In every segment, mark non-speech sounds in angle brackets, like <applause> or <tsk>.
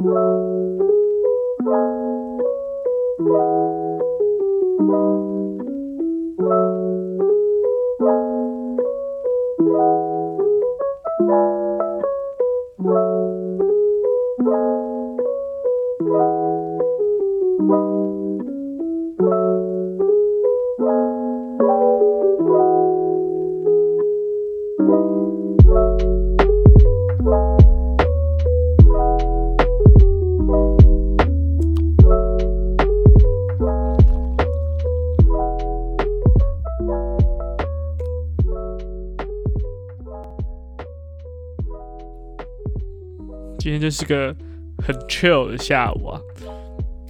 Música 今天就是个很 chill 的下午啊！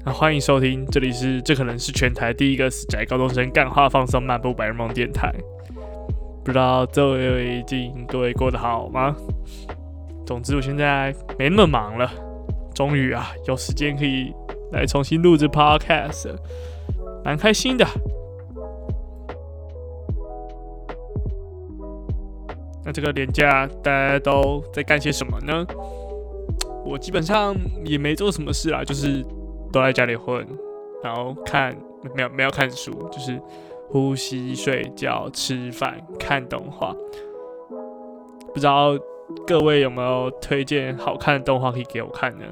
啊，欢迎收听，这里是这可能是全台第一个死宅高中生干话放松漫步白日梦电台。不知道这位近各位过得好吗？总之我现在没那么忙了，终于啊有时间可以来重新录制 podcast，蛮开心的。那这个年假大家都在干些什么呢？我基本上也没做什么事啦，就是都在家里混，然后看没有没有看书，就是呼吸、睡觉、吃饭、看动画。不知道各位有没有推荐好看的动画可以给我看呢？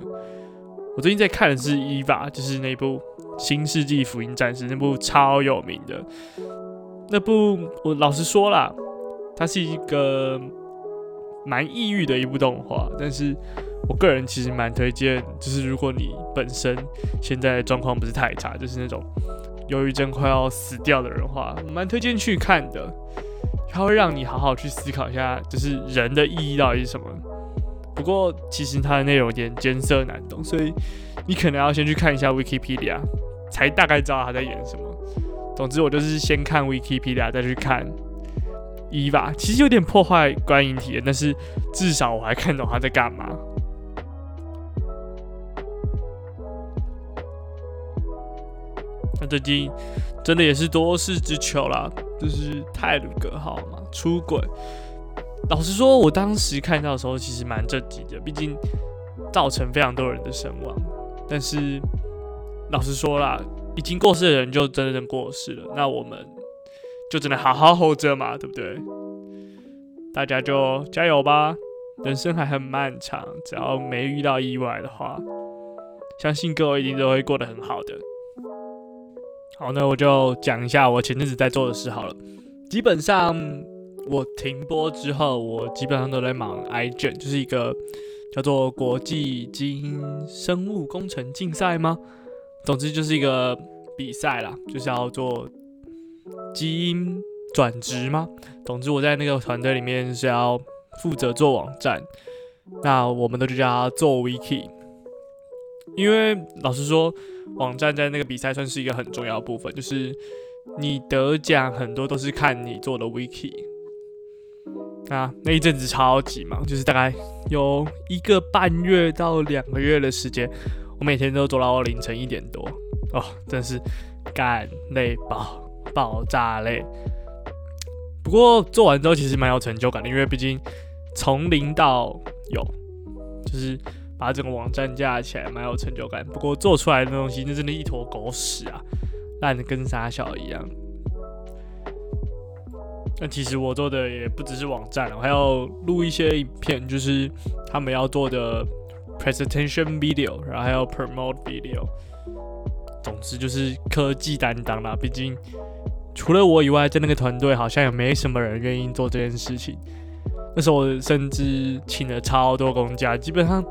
我最近在看的是《EVA》，就是那部《新世纪福音战士》，那部超有名的。那部我老实说啦，它是一个蛮抑郁的一部动画，但是。我个人其实蛮推荐，就是如果你本身现在状况不是太差，就是那种忧郁症快要死掉的人的话，蛮推荐去看的。它会让你好好去思考一下，就是人的意义到底是什么。不过其实它的内容有点艰涩难懂，所以你可能要先去看一下 Wikipedia，才大概知道他在演什么。总之，我就是先看 Wikipedia，再去看一吧。其实有点破坏观影体验，但是至少我还看懂他在干嘛。那最近真的也是多事之秋啦，就是泰鲁格号嘛出轨。老实说，我当时看到的时候其实蛮震惊的，毕竟造成非常多人的身亡。但是老实说啦，已经过世的人就真的过世了，那我们就只能好好活着嘛，对不对？大家就加油吧，人生还很漫长，只要没遇到意外的话，相信各位一定都会过得很好的。好，那我就讲一下我前阵子在做的事好了。基本上我停播之后，我基本上都在忙 iGEM，就是一个叫做国际基因生物工程竞赛吗？总之就是一个比赛啦，就是要做基因转职吗？总之我在那个团队里面是要负责做网站，那我们都就叫做 Wiki。因为老实说，网站在那个比赛算是一个很重要的部分，就是你得奖很多都是看你做的 wiki。啊，那一阵子超级忙，就是大概有一个半月到两个月的时间，我每天都做到凌晨一点多，哦，真是干累爆，爆炸累。不过做完之后其实蛮有成就感的，因为毕竟从零到有，就是。把整个网站架起来，蛮有成就感。不过做出来的东西，那真的一坨狗屎啊，烂的跟傻小一样。那其实我做的也不只是网站，我还要录一些影片，就是他们要做的 presentation video，然后还有 promote video。总之就是科技担当啦。毕竟除了我以外，在那个团队好像也没什么人愿意做这件事情。那时候我甚至请了超多公假，基本上。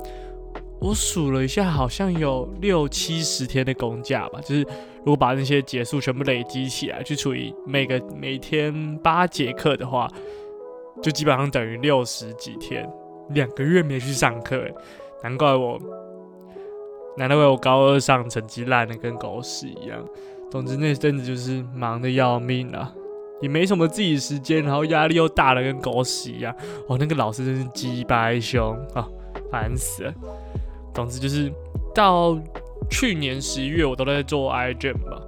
我数了一下，好像有六七十天的公假吧。就是如果把那些结束全部累积起来，去除以每个每天八节课的话，就基本上等于六十几天，两个月没去上课。难怪我，难怪我高二上成绩烂的跟狗屎一样。总之那阵子就是忙得要命啊，也没什么自己时间，然后压力又大的跟狗屎一样。哦，那个老师真是鸡掰凶啊，烦死了。总之就是到去年十一月，我都在做 iGEM 吧，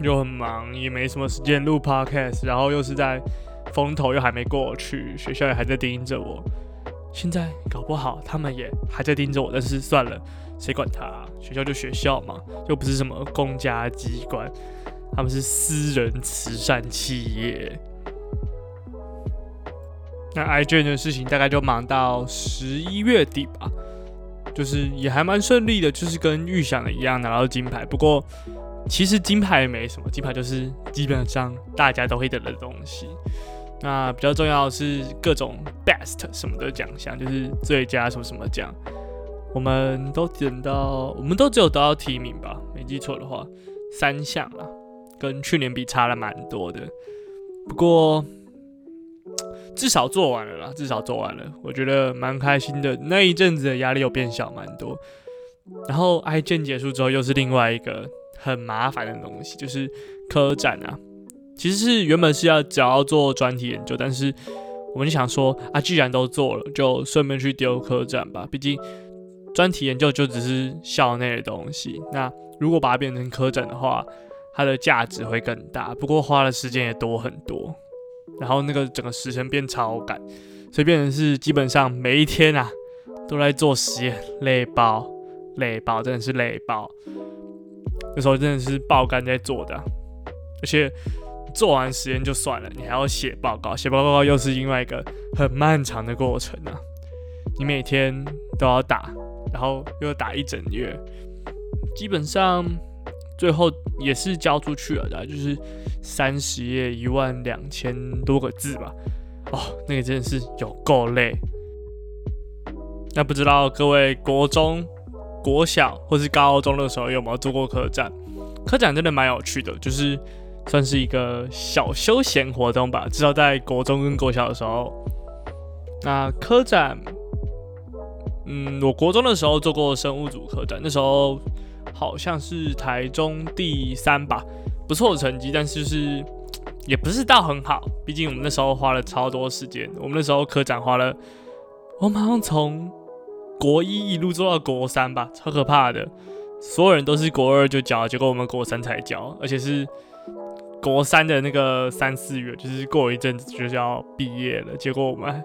又很忙，也没什么时间录 podcast，然后又是在风头又还没过去，学校也还在盯着我，现在搞不好他们也还在盯着我，但是算了，谁管他？学校就学校嘛，又不是什么公家机关，他们是私人慈善企业。那 iGEM 的事情大概就忙到十一月底吧，就是也还蛮顺利的，就是跟预想的一样拿到金牌。不过其实金牌没什么，金牌就是基本上大家都会得的东西。那比较重要的是各种 best 什么的奖项，就是最佳什么什么奖，我们都点到，我们都只有得到提名吧，没记错的话，三项啊，跟去年比差了蛮多的。不过至少做完了啦，至少做完了，我觉得蛮开心的。那一阵子的压力又变小蛮多。然后 ig 结束之后，又是另外一个很麻烦的东西，就是科展啊。其实是原本是要只要做专题研究，但是我们就想说啊，既然都做了，就顺便去丢科展吧。毕竟专题研究就只是校内的东西，那如果把它变成科展的话，它的价值会更大。不过花的时间也多很多，然后那个整个时程变超赶，所以变成是基本上每一天啊都在做实验，累爆，累爆，真的是累爆。那时候真的是爆肝在做的，而且。做完实验就算了，你还要写报告，写报告又是另外一个很漫长的过程啊！你每天都要打，然后又要打一整月，基本上最后也是交出去了的，就是三十页，一万两千多个字吧。哦，那个真的是有够累。那不知道各位国中、国小或是高中的时候有没有做过科展？科展真的蛮有趣的，就是。算是一个小休闲活动吧，至少在国中跟国小的时候。那科展，嗯，我国中的时候做过生物组科展，那时候好像是台中第三吧，不错的成绩，但是就是也不是到很好，毕竟我们那时候花了超多时间，我们那时候科展花了，我们好像从国一一路做到国三吧，超可怕的，所有人都是国二就交，结果我们国三才交，而且是。国三的那个三四月，就是过一阵子就是要毕业了，结果我们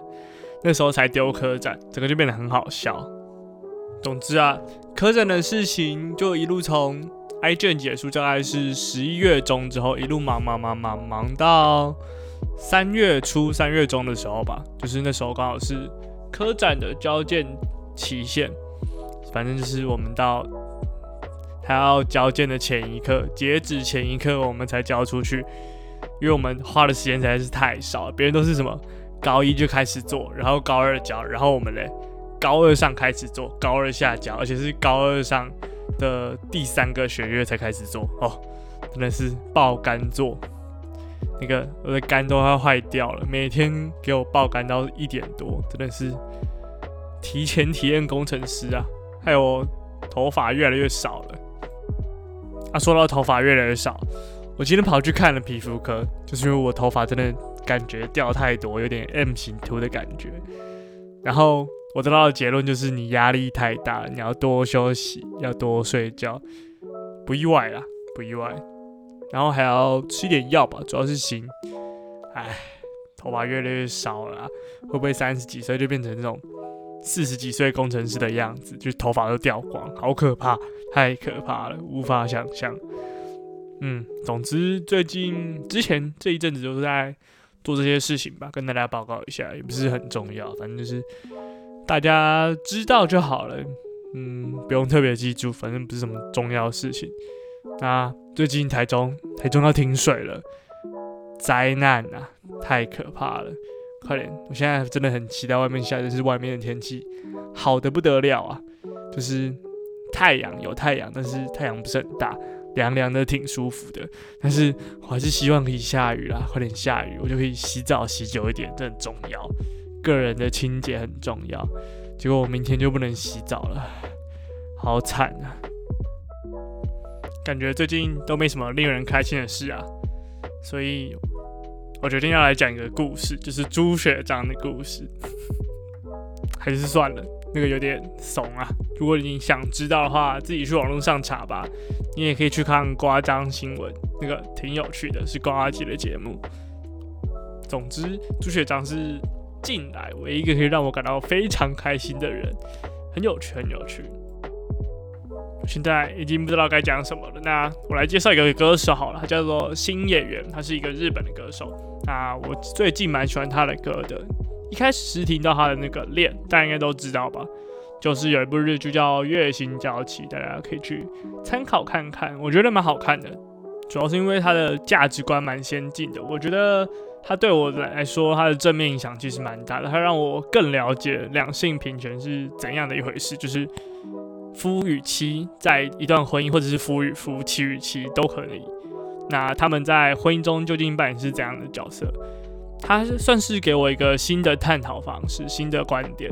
那时候才丢科展，整个就变得很好笑。总之啊，科展的事情就一路从 iGEM 结束，大概是十一月中之后，一路忙忙忙忙忙到三月初、三月中的时候吧，就是那时候刚好是科展的交件期限，反正就是我们到。还要交件的前一刻，截止前一刻，我们才交出去，因为我们花的时间实在是太少。别人都是什么高一就开始做，然后高二交，然后我们嘞高二上开始做，高二下交，而且是高二上的第三个学月才开始做哦，真的是爆肝做，那个我的肝都要坏掉了，每天给我爆肝到一点多，真的是提前体验工程师啊，还有头发越来越少了。啊，说到头发越来越少，我今天跑去看了皮肤科，就是因为我头发真的感觉掉太多，有点 M 型秃的感觉。然后我得到的结论就是，你压力太大，你要多休息，要多睡觉，不意外啦，不意外。然后还要吃点药吧，主要是心。唉，头发越来越少了，会不会三十几岁就变成这种？四十几岁工程师的样子，就头发都掉光，好可怕，太可怕了，无法想象。嗯，总之最近之前这一阵子都是在做这些事情吧，跟大家报告一下，也不是很重要，反正就是大家知道就好了。嗯，不用特别记住，反正不是什么重要的事情。那最近台中，台中要停水了，灾难啊，太可怕了。快点！我现在真的很期待外面下，就是外面的天气好的不得了啊！就是太阳有太阳，但是太阳不是很大，凉凉的挺舒服的。但是我还是希望可以下雨啦，快点下雨，我就可以洗澡洗久一点，这很重要。个人的清洁很重要。结果我明天就不能洗澡了，好惨啊！感觉最近都没什么令人开心的事啊，所以。我决定要来讲一个故事，就是朱学长的故事，<laughs> 还是算了，那个有点怂啊。如果你想知道的话，自己去网络上查吧。你也可以去看瓜张新闻，那个挺有趣的，是瓜阿姐的节目。总之，朱学长是进来唯一一个可以让我感到非常开心的人，很有趣，很有趣。现在已经不知道该讲什么了。那我来介绍一个歌手好了，他叫做新演员，他是一个日本的歌手。那我最近蛮喜欢他的歌的。一开始是听到他的那个《恋》，大家应该都知道吧？就是有一部日剧叫《月薪娇妻》，大家可以去参考看看。我觉得蛮好看的，主要是因为他的价值观蛮先进的。我觉得他对我来说，他的正面影响其实蛮大的。他让我更了解两性平权是怎样的一回事，就是。夫与妻在一段婚姻，或者是夫与夫、妻与妻都可以。那他们在婚姻中究竟扮演是怎样的角色？他算是给我一个新的探讨方式、新的观点。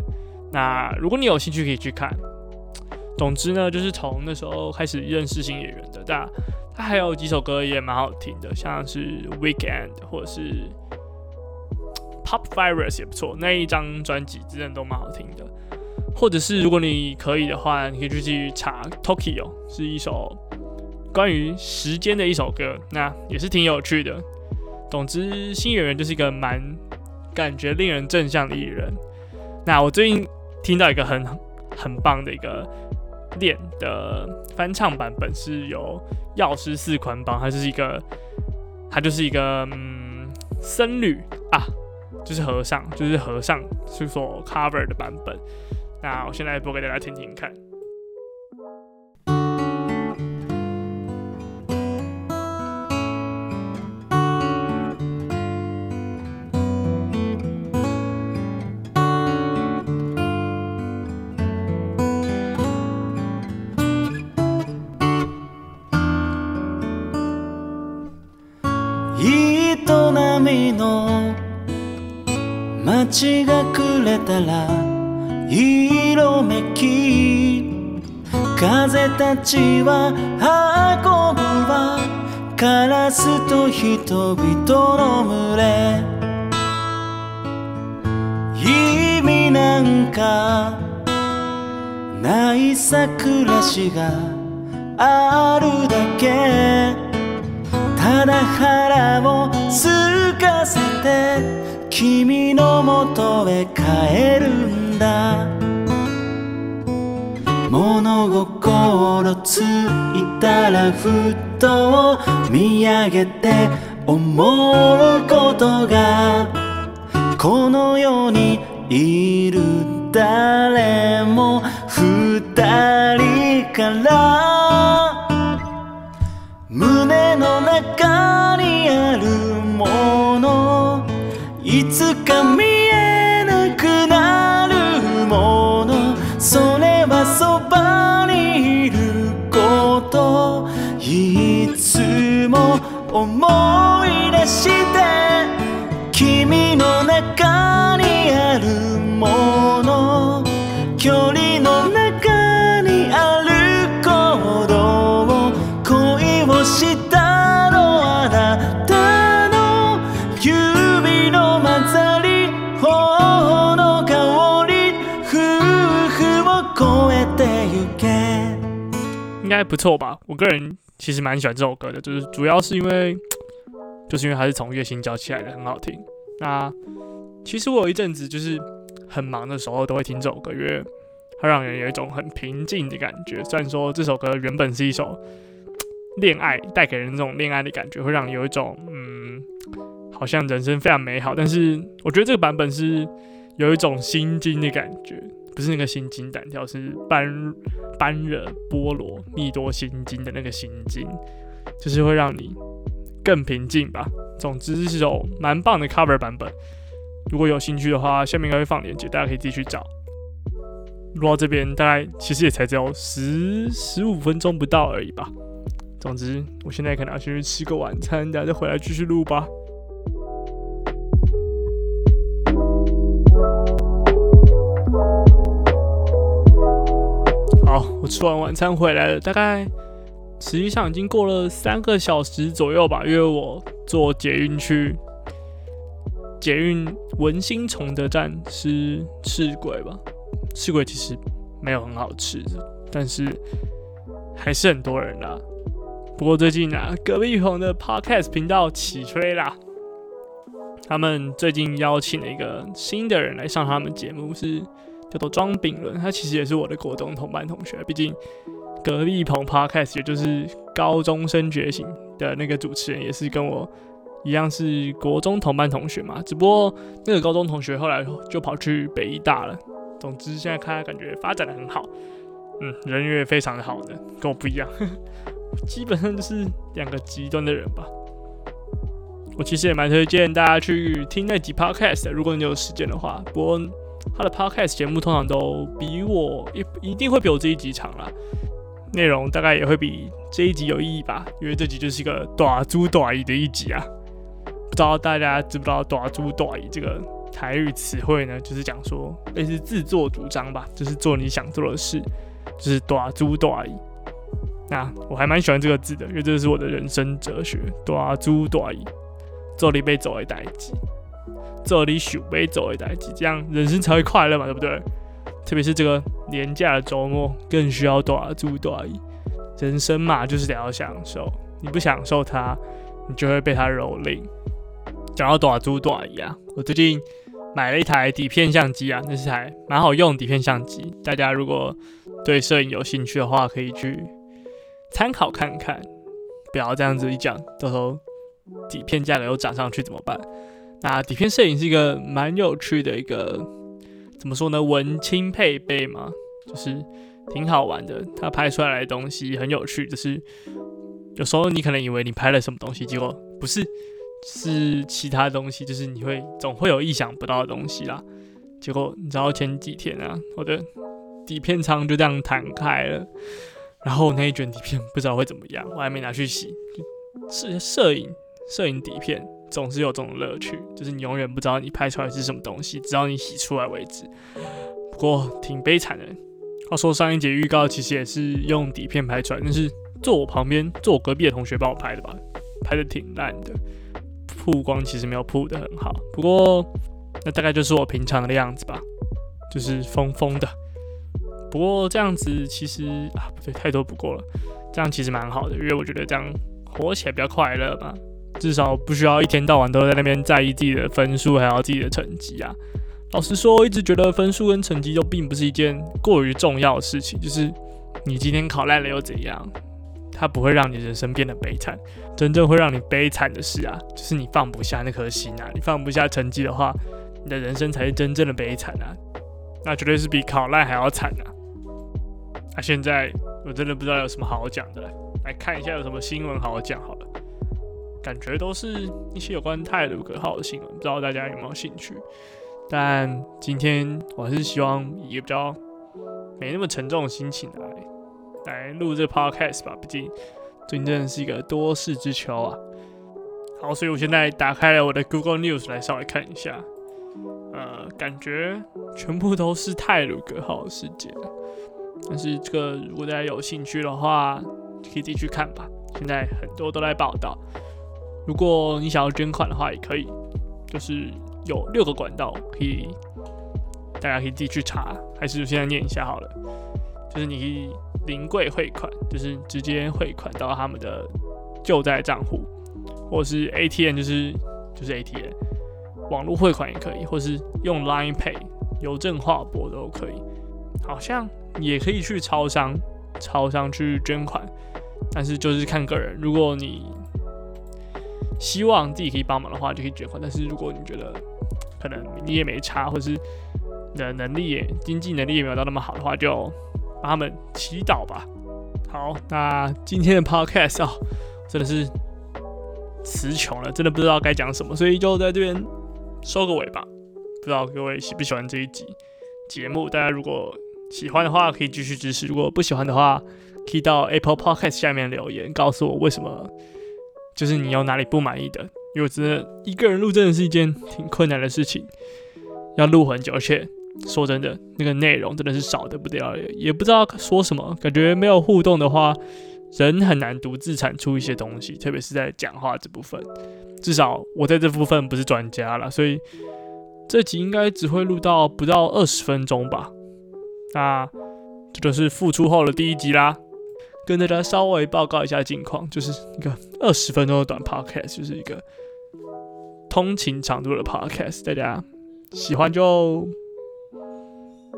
那如果你有兴趣，可以去看。总之呢，就是从那时候开始认识新演员的。但他还有几首歌也蛮好听的，像是《Weekend》或者是《Pop Virus》也不错。那一张专辑真的都蛮好听的。或者是如果你可以的话，你可以去查《Tokyo》，是一首关于时间的一首歌，那也是挺有趣的。总之，新演员就是一个蛮感觉令人正向的艺人。那我最近听到一个很很棒的一个恋的翻唱版本，是由药师寺宽邦，他就是一个他就是一个嗯僧侣啊，就是和尚，就是和尚是所 cover 的版本。那我现在播给大家听听看。たら色めき风たちは运ぶわカラスと人々の群れ。意味なんかないさ暮らしがあるだけ。ただ腹を空かせて。君のもとへ帰るんだ。物心ついたらふと见上げて思うことがこの世にいる谁も二人から思い出して君の中にあるもの距离の中にある鼓动恋をしたのあなたの指の混ざり頬の香り夫妇を越えてゆけ应该不错吧？我个人其实蛮喜欢这首歌的，就是主要是因为，<tsk> 就是因为它是从月薪教起来的，很好听。那其实我有一阵子就是很忙的时候都会听这首歌，因为它让人有一种很平静的感觉。虽然说这首歌原本是一首 <tsk> 恋爱，带给人这种恋爱的感觉，会让你有一种嗯，好像人生非常美好。但是我觉得这个版本是有一种心惊的感觉，不是那个心惊胆跳，是般般若波罗蜜多心经的那个心经，就是会让你更平静吧。总之是首蛮棒的 cover 版本。如果有兴趣的话，下面应该会放链接，大家可以自己去找。录到这边大概其实也才只有十十五分钟不到而已吧。总之，我现在可能要先去吃个晚餐，等下再回来继续录吧。好，我吃完晚餐回来了，大概实际上已经过了三个小时左右吧，因为我坐捷运去捷运文心崇德站吃赤鬼吧。赤鬼其实没有很好吃，但是还是很多人啦。不过最近啊，隔壁棚的 Podcast 频道起吹啦。他们最近邀请了一个新的人来上他们节目，是叫做庄炳伦。他其实也是我的国中同班同学，毕竟格力鹏 Podcast 也就是高中生觉醒的那个主持人，也是跟我一样是国中同班同学嘛。只不过那个高中同学后来就跑去北医大了。总之，现在看他感觉发展的很好，嗯，人缘也非常的好的，跟我不一样，<laughs> 基本上就是两个极端的人吧。我其实也蛮推荐大家去听那集 podcast 的，如果你有时间的话。不过他的 podcast 节目通常都比我一一定会比我这一集长啦，内容大概也会比这一集有意义吧，因为这集就是一个短猪短姨的一集啊。不知道大家知不知道短猪短姨这个台语词汇呢？就是讲说类似自作主张吧，就是做你想做的事，就是短猪短姨。那我还蛮喜欢这个字的，因为这是我的人生哲学，短猪短姨。做你被走的代志，做你想被走的代志，这样人生才会快乐嘛，对不对？特别是这个年假的周末，更需要大猪大姨。人生嘛，就是得要享受，你不享受它，你就会被它蹂躏。讲到大猪大姨啊，我最近买了一台底片相机啊，那是台蛮好用的底片相机。大家如果对摄影有兴趣的话，可以去参考看看。不要这样子一讲，到时候。底片价格又涨上去怎么办？那底片摄影是一个蛮有趣的一个，怎么说呢？文青配备嘛，就是挺好玩的。它拍出来的东西很有趣，就是有时候你可能以为你拍了什么东西，结果不是，是其他东西，就是你会总会有意想不到的东西啦。结果你知道前几天啊，我的底片仓就这样弹开了，然后那一卷底片不知道会怎么样，我还没拿去洗。是摄影。摄影底片总是有这种乐趣，就是你永远不知道你拍出来是什么东西，直到你洗出来为止。不过挺悲惨的。话说上一节预告其实也是用底片拍出来，但是坐我旁边、坐我隔壁的同学帮我拍的吧，拍的挺烂的，曝光其实没有曝得很好。不过那大概就是我平常的样子吧，就是疯疯的。不过这样子其实啊，不对，太多不过了。这样其实蛮好的，因为我觉得这样活起来比较快乐嘛。至少不需要一天到晚都在那边在意自己的分数，还有自己的成绩啊。老实说，我一直觉得分数跟成绩都并不是一件过于重要的事情。就是你今天考烂了又怎样？它不会让你人生变得悲惨。真正会让你悲惨的事啊，就是你放不下那颗心啊。你放不下成绩的话，你的人生才是真正的悲惨啊。那绝对是比考烂还要惨啊。那现在我真的不知道有什么好讲的，来看一下有什么新闻好讲好了。感觉都是一些有关泰鲁格号的新闻，不知道大家有没有兴趣？但今天我还是希望以一个比较没那么沉重的心情来来录这 podcast 吧。毕竟最近真的是一个多事之秋啊。好，所以我现在打开了我的 Google News 来稍微看一下，呃，感觉全部都是泰鲁格号的事件。但是这个如果大家有兴趣的话，可以自己去看吧。现在很多都在报道。如果你想要捐款的话，也可以，就是有六个管道可以，大家可以自己去查。还是现在念一下好了，就是你可以临柜汇款，就是直接汇款到他们的救灾账户，或是 ATM，就是就是 ATM，网络汇款也可以，或是用 Line Pay 邮政划拨都可以。好像也可以去超商，超商去捐款，但是就是看个人。如果你希望自己可以帮忙的话，就可以捐款。但是如果你觉得可能你也没差，或者是你的能力也经济能力也没有到那么好的话，就帮他们祈祷吧。好，那今天的 podcast 哦，真的是词穷了，真的不知道该讲什么，所以就在这边收个尾吧。不知道各位喜不喜欢这一集节目？大家如果喜欢的话，可以继续支持；如果不喜欢的话，可以到 Apple Podcast 下面留言，告诉我为什么。就是你有哪里不满意的，因为我真的一个人录真的是一件挺困难的事情，要录很久，而且说真的，那个内容真的是少得不得了，也不知道说什么，感觉没有互动的话，人很难独自产出一些东西，特别是在讲话这部分，至少我在这部分不是专家啦，所以这集应该只会录到不到二十分钟吧，那这就是复出后的第一集啦。跟大家稍微报告一下近况，就是一个二十分钟的短 podcast，就是一个通勤长度的 podcast。大家喜欢就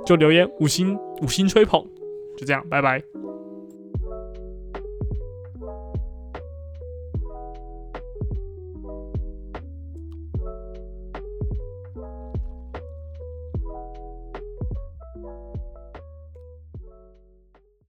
就留言五星五星吹捧，就这样，拜拜。